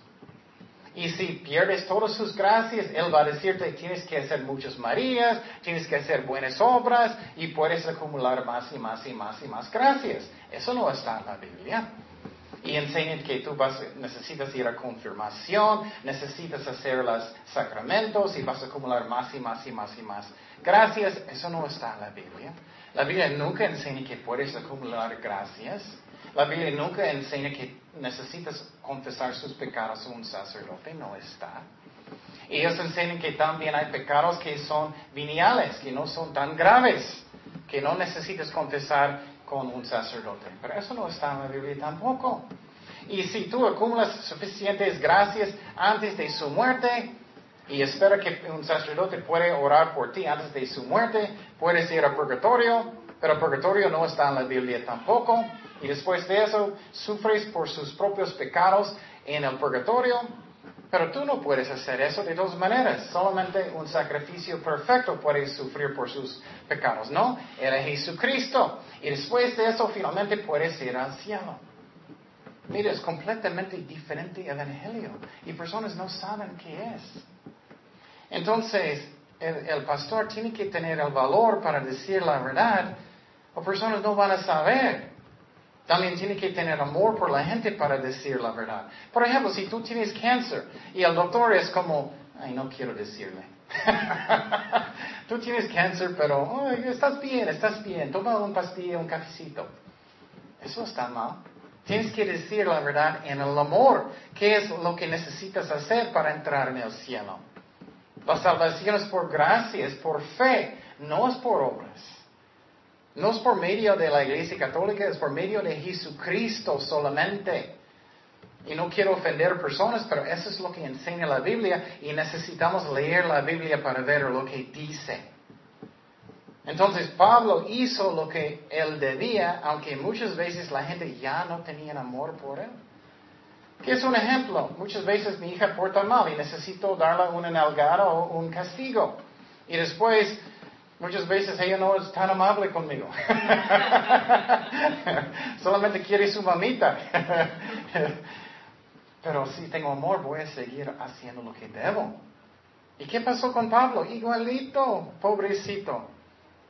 Y si pierdes todas sus gracias, Él va a decirte, tienes que hacer muchas Marías, tienes que hacer buenas obras y puedes acumular más y más y más y más gracias. Eso no está en la Biblia. Y enseñan que tú vas, necesitas ir a confirmación, necesitas hacer los sacramentos y vas a acumular más y más y más y más. Gracias, eso no está en la Biblia. La Biblia nunca enseña que puedes acumular gracias. La Biblia nunca enseña que necesitas confesar sus pecados a un sacerdote, no está. Ellos enseñan que también hay pecados que son veniales, que no son tan graves, que no necesitas confesar con un sacerdote. Pero eso no está en la Biblia tampoco. Y si tú acumulas suficientes gracias antes de su muerte y espera que un sacerdote puede orar por ti antes de su muerte, puedes ir al purgatorio, pero el purgatorio no está en la Biblia tampoco. Y después de eso, sufres por sus propios pecados en el purgatorio. Pero tú no puedes hacer eso de dos maneras. Solamente un sacrificio perfecto puede sufrir por sus pecados. No, era Jesucristo. Y después de eso, finalmente puedes ir al cielo. Mira, es completamente diferente el Evangelio. Y personas no saben qué es. Entonces, el pastor tiene que tener el valor para decir la verdad. O personas no van a saber. También tiene que tener amor por la gente para decir la verdad. Por ejemplo, si tú tienes cáncer y el doctor es como, ay, no quiero decirle. tú tienes cáncer, pero estás bien, estás bien, toma un pastilla, un cafecito. Eso está mal. Tienes que decir la verdad en el amor. ¿Qué es lo que necesitas hacer para entrar en el cielo? La salvación es por gracia, es por fe, no es por obras. No es por medio de la Iglesia Católica, es por medio de Jesucristo solamente. Y no quiero ofender personas, pero eso es lo que enseña la Biblia y necesitamos leer la Biblia para ver lo que dice. Entonces Pablo hizo lo que él debía, aunque muchas veces la gente ya no tenía amor por él. ¿Qué es un ejemplo? Muchas veces mi hija porta mal y necesito darle una nalgada o un castigo. Y después Muchas veces ella no es tan amable conmigo. Solamente quiere su mamita. Pero si tengo amor, voy a seguir haciendo lo que debo. ¿Y qué pasó con Pablo? Igualito, pobrecito.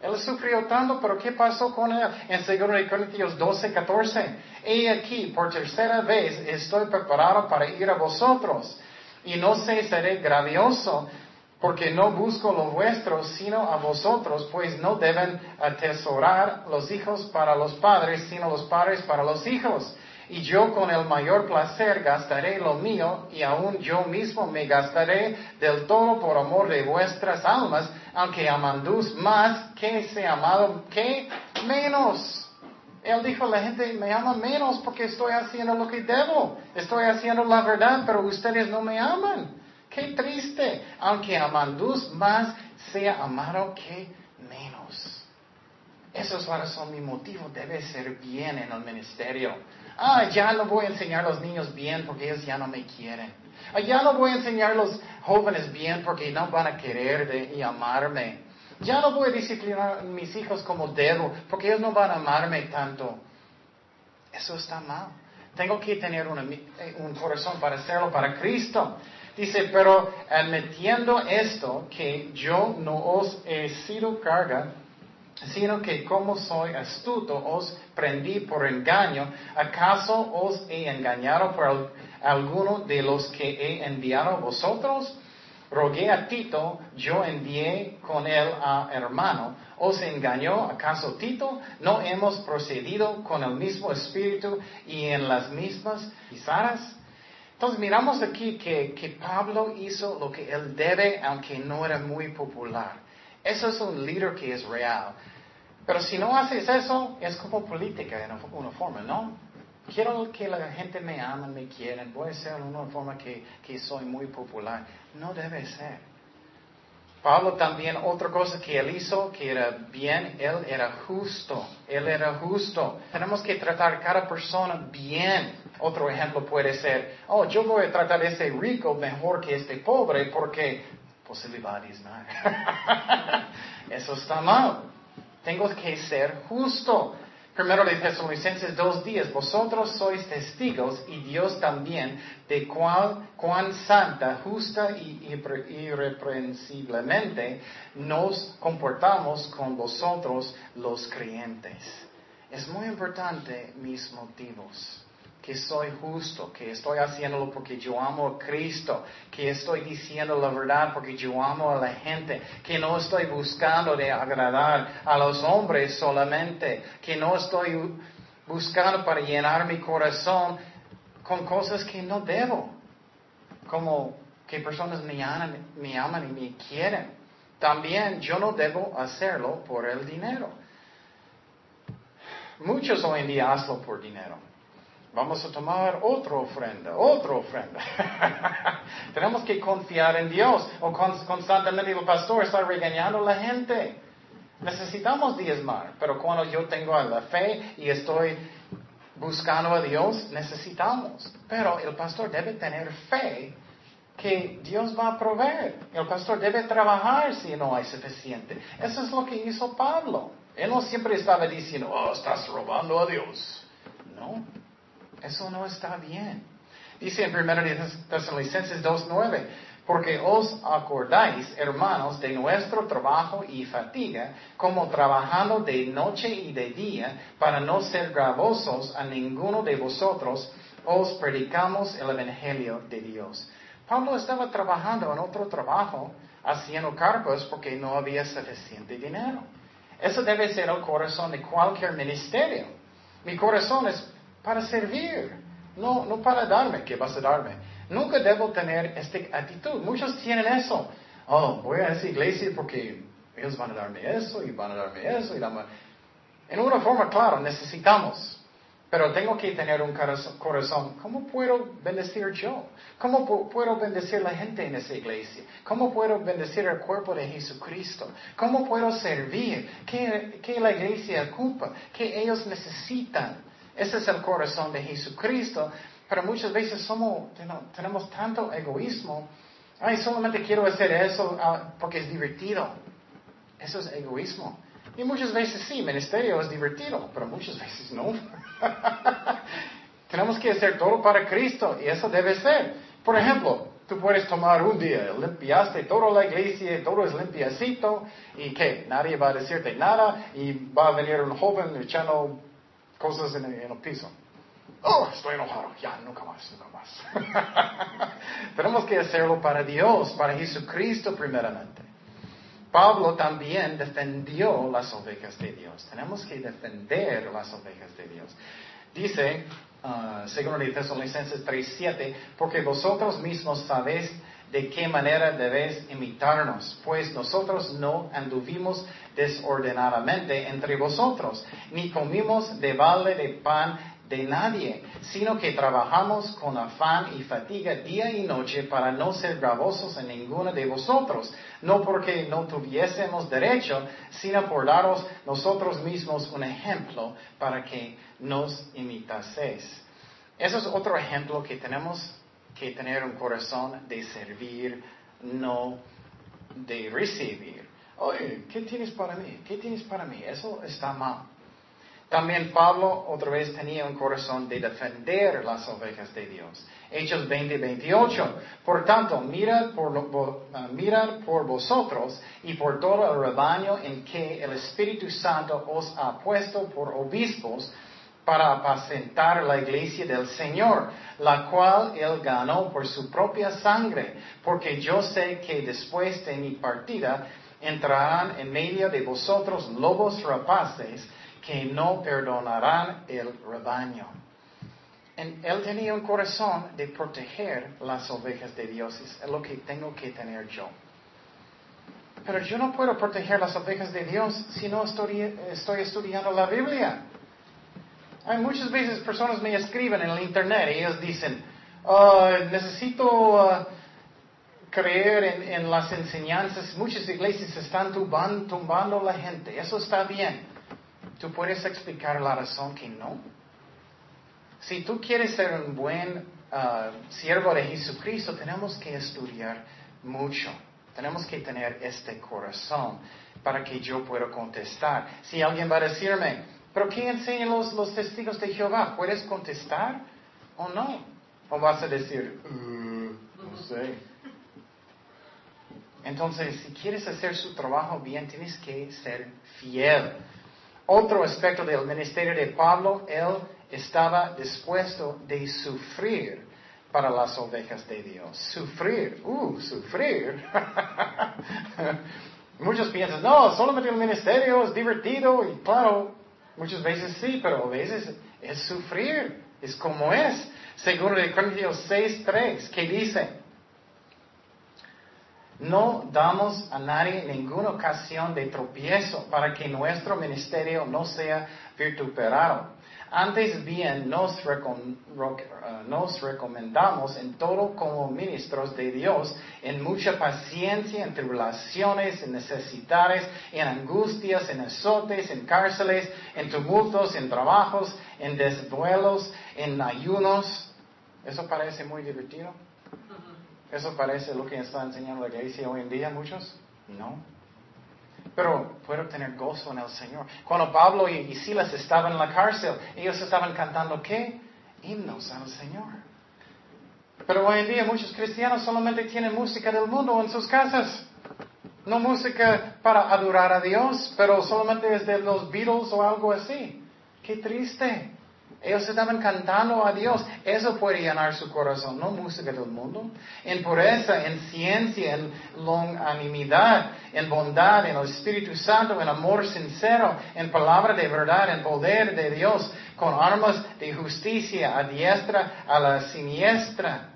Él sufrió tanto, pero ¿qué pasó con él? En 2 Corintios 12, 14. He aquí, por tercera vez, estoy preparado para ir a vosotros. Y no sé, seré grandioso porque no busco lo vuestro, sino a vosotros, pues no deben atesorar los hijos para los padres, sino los padres para los hijos. Y yo con el mayor placer gastaré lo mío, y aún yo mismo me gastaré del todo por amor de vuestras almas, aunque amandús más que se amado que menos. Él dijo, la gente me ama menos porque estoy haciendo lo que debo, estoy haciendo la verdad, pero ustedes no me aman. Qué triste, aunque amandus más sea amado que menos. Eso es la razón, mi motivo debe ser bien en el ministerio. Ah, ya no voy a enseñar a los niños bien porque ellos ya no me quieren. Ah, ya no voy a enseñar a los jóvenes bien porque no van a querer y amarme. Ya no voy a disciplinar a mis hijos como debo porque ellos no van a amarme tanto. Eso está mal. Tengo que tener eh, un corazón para hacerlo para Cristo. Dice, pero admitiendo esto, que yo no os he sido carga, sino que como soy astuto os prendí por engaño, ¿acaso os he engañado por alguno de los que he enviado a vosotros? Rogué a Tito, yo envié con él a hermano. ¿Os engañó acaso Tito? ¿No hemos procedido con el mismo espíritu y en las mismas? Entonces miramos aquí que, Pablo hizo lo que él debe, aunque no era muy popular. Eso es un líder que es real. Pero si no haces eso, es como política en una forma, ¿no? Quiero que la gente me ame, me quiera, voy a ser de una forma que, soy muy popular. No debe ser. Pablo también, otra cosa que él hizo, que era bien, él era justo. Él era justo. Tenemos que tratar cada persona bien. Otro ejemplo puede ser, oh, yo voy a tratar a ese rico mejor que este pobre porque posibilidades no. Eso está mal. Tengo que ser justo. Primero de Tesalonicenses dos días, vosotros sois testigos y Dios también de cuál, cuán santa, justa y irreprensiblemente nos comportamos con vosotros los creyentes. Es muy importante mis motivos que soy justo, que estoy haciéndolo porque yo amo a Cristo, que estoy diciendo la verdad porque yo amo a la gente, que no estoy buscando de agradar a los hombres solamente, que no estoy buscando para llenar mi corazón con cosas que no debo, como que personas me aman, me aman y me quieren. También yo no debo hacerlo por el dinero. Muchos hoy en día hacen por dinero. Vamos a tomar otra ofrenda, otra ofrenda. Tenemos que confiar en Dios. O constantemente el pastor está regañando a la gente. Necesitamos diezmar, pero cuando yo tengo la fe y estoy buscando a Dios, necesitamos. Pero el pastor debe tener fe que Dios va a proveer. El pastor debe trabajar si no hay suficiente. Eso es lo que hizo Pablo. Él no siempre estaba diciendo, oh, estás robando a Dios. No, eso no está bien. Dice en 1 Tesalonicenses 2.9, porque os acordáis, hermanos, de nuestro trabajo y fatiga, como trabajando de noche y de día, para no ser gravosos a ninguno de vosotros, os predicamos el Evangelio de Dios. Pablo estaba trabajando en otro trabajo, haciendo cargos porque no había suficiente dinero. Eso debe ser el corazón de cualquier ministerio. Mi corazón es para servir, no, no para darme, ¿qué vas a darme? Nunca debo tener esta actitud. Muchos tienen eso. Oh, voy a esa iglesia porque ellos van a darme eso y van a darme eso. Y En una forma, claro, necesitamos. Pero tengo que tener un corazón. ¿Cómo puedo bendecir yo? ¿Cómo puedo bendecir la gente en esa iglesia? ¿Cómo puedo bendecir el cuerpo de Jesucristo? ¿Cómo puedo servir? ¿Qué, qué la iglesia ocupa? ¿Qué ellos necesitan? Ese es el corazón de Jesucristo. Pero muchas veces somos, tenemos tanto egoísmo. Ay, solamente quiero hacer eso ah, porque es divertido. Eso es egoísmo. Y muchas veces sí, ministerio es divertido, pero muchas veces no. Tenemos que hacer todo para Cristo y eso debe ser. Por ejemplo, tú puedes tomar un día, limpiaste toda la iglesia, todo es limpiacito y que nadie va a decirte nada y va a venir un joven echando cosas en el, piso. Oh, estoy enojado. Ya, nunca más, nunca más. Tenemos que hacerlo para Dios, para Jesucristo primeramente. Pablo también defendió las ovejas de Dios. Tenemos que defender las ovejas de Dios. Dice, uh, según Tesalonicenses 3.7, porque vosotros mismos sabéis de qué manera debéis imitarnos, pues nosotros no anduvimos desordenadamente entre vosotros, ni comimos de vale de pan de nadie, sino que trabajamos con afán y fatiga día y noche para no ser gravosos en ninguno de vosotros, no porque no tuviésemos derecho, sino por daros nosotros mismos un ejemplo para que nos imitaseis. Eso es otro ejemplo que tenemos que tener un corazón de servir, no de recibir. Oye, ¿qué tienes para mí? ¿Qué tienes para mí? Eso está mal. También Pablo otra vez tenía un corazón de defender las ovejas de Dios. Hechos 20, 28. Por tanto, mirad por, uh, mirad por vosotros y por todo el rebaño en que el Espíritu Santo os ha puesto por obispos para apacentar la iglesia del Señor, la cual él ganó por su propia sangre, porque yo sé que después de mi partida entrarán en medio de vosotros lobos rapaces, que no perdonarán el rebaño. él tenía un corazón de proteger las ovejas de Dios. Es lo que tengo que tener yo. Pero yo no puedo proteger las ovejas de Dios si no estoy, estudiando la Biblia. Hay muchas veces personas me escriben en el internet y ellos dicen, oh, necesito uh, creer en, las enseñanzas. Muchas iglesias están tumbando, tumbando la gente. Eso está bien. ¿Tú puedes explicar la razón que no? Si tú quieres ser un buen uh, siervo de Jesucristo, tenemos que estudiar mucho. Tenemos que tener este corazón para que yo pueda contestar. Si alguien va a decirme, ¿pero qué enseñan los, los testigos de Jehová? ¿Puedes contestar o no? ¿O vas a decir, uh, no sé? Entonces, si quieres hacer su trabajo bien, tienes que ser fiel. Otro aspecto del ministerio de Pablo, él estaba dispuesto de sufrir para las ovejas de Dios. Sufrir, uh, sufrir. Muchos piensan, no, solamente el ministerio es divertido y claro, muchas veces sí, pero a veces es sufrir, es como es. Según de Corintios 6.3, que dice, no damos a nadie ninguna ocasión de tropiezo para que nuestro ministerio no sea vituperado. Antes bien nos, uh, nos, recomendamos en todo como ministros de Dios, en mucha paciencia, en tribulaciones, en necesidades, en angustias, en azotes, en cárceles, en tumultos, en trabajos, en desvuelos, en ayunos. ¿Eso parece muy divertido? ¿Eso parece lo que está enseñando la iglesia hoy en día muchos? No. Pero puedo tener gozo en el Señor. Cuando Pablo y, Silas estaban en la cárcel, ellos estaban cantando qué? Himnos al Señor. Pero hoy en día muchos cristianos solamente tienen música del mundo en sus casas. No música para adorar a Dios, pero solamente es de los Beatles o algo así. Qué triste. Ellos estaban cantando a Dios. Eso puede llenar su corazón, no música del mundo. En pureza, en ciencia, en longanimidad, en bondad, en el Espíritu Santo, en amor sincero, en palabra de verdad, en poder de Dios, con armas de justicia a diestra, a la siniestra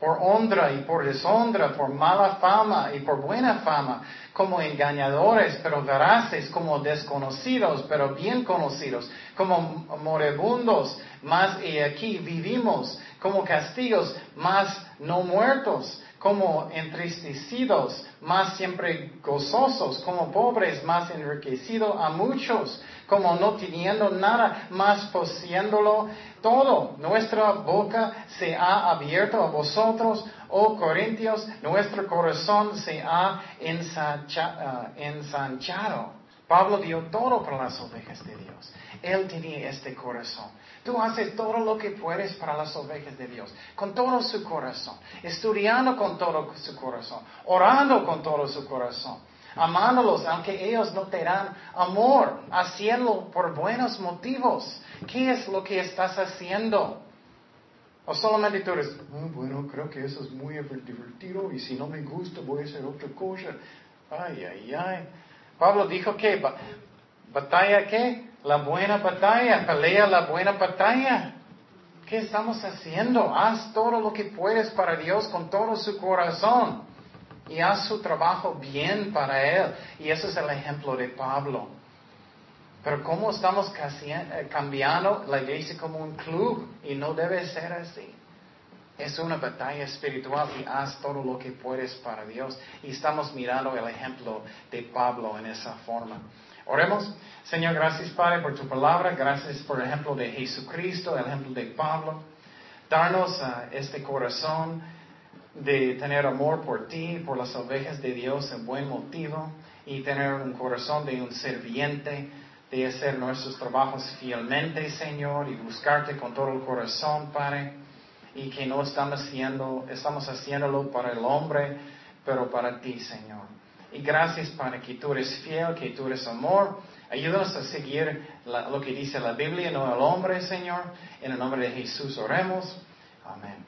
por honra y por deshonra, por mala fama y por buena fama, como engañadores, pero veraces, como desconocidos, pero bien conocidos, como moribundos, más y aquí vivimos, como castigos, más no muertos, como entristecidos, más siempre gozosos, como pobres, más enriquecidos a muchos, como no teniendo nada, más poseyéndolo todo. Nuestra boca se ha abierto a vosotros, oh Corintios, nuestro corazón se ha ah, ensanchado. Pablo dio todo para las ovejas de Dios. Él tenía este corazón. Tú haces todo lo que puedes para las ovejas de Dios, con todo su corazón, estudiando con todo su corazón, orando con todo su corazón, amándolos aunque ellos no te dan amor, haciendo por buenos motivos. ¿Qué es lo que estás haciendo? O solamente tú eres, oh, bueno, creo que eso es muy divertido y si no me gusta voy a hacer otra cosa. Ay, ay, ay. Pablo dijo que batalla qué? La buena batalla, pelea la buena batalla. ¿Qué estamos haciendo? Haz todo lo que puedes para Dios con todo su corazón y haz su trabajo bien para Él. Y ese es el ejemplo de Pablo. Pero ¿cómo estamos eh, cambiando la iglesia como un club? Y no debe ser así. Es una batalla espiritual y haz todo lo que puedes para Dios. Y estamos mirando el ejemplo de Pablo en esa forma. Oremos. Señor, gracias Padre por tu palabra. Gracias por el ejemplo de Jesucristo, el ejemplo de Pablo. Darnos uh, este corazón de tener amor por ti, por las ovejas de Dios en buen motivo y tener un corazón de un serviente, de hacer nuestros trabajos fielmente, Señor, y buscarte con todo el corazón, Padre, y que no estamos, haciendo, estamos haciéndolo para el hombre, pero para ti, Señor. Y gracias, Padre, que tú eres fiel, que tú eres amor. Ayúdanos a seguir lo que dice la Biblia, no el hombre, Señor. En el nombre de Jesús oremos. Amén.